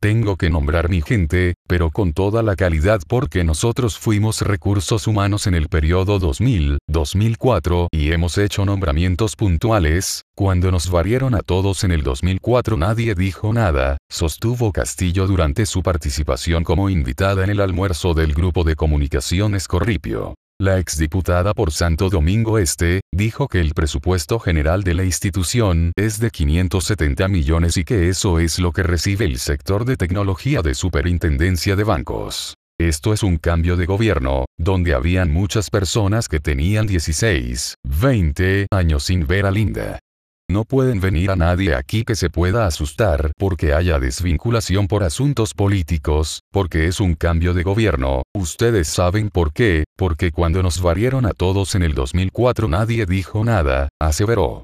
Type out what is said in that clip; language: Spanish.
tengo que nombrar mi gente, pero con toda la calidad porque nosotros fuimos recursos humanos en el periodo 2000-2004 y hemos hecho nombramientos puntuales, cuando nos varieron a todos en el 2004 nadie dijo nada, sostuvo Castillo durante su participación como invitada en el almuerzo del grupo de comunicaciones Corripio. La exdiputada por Santo Domingo Este, dijo que el presupuesto general de la institución es de 570 millones y que eso es lo que recibe el sector de tecnología de superintendencia de bancos. Esto es un cambio de gobierno, donde habían muchas personas que tenían 16, 20 años sin ver a Linda. No pueden venir a nadie aquí que se pueda asustar porque haya desvinculación por asuntos políticos, porque es un cambio de gobierno. Ustedes saben por qué, porque cuando nos varieron a todos en el 2004 nadie dijo nada, aseveró.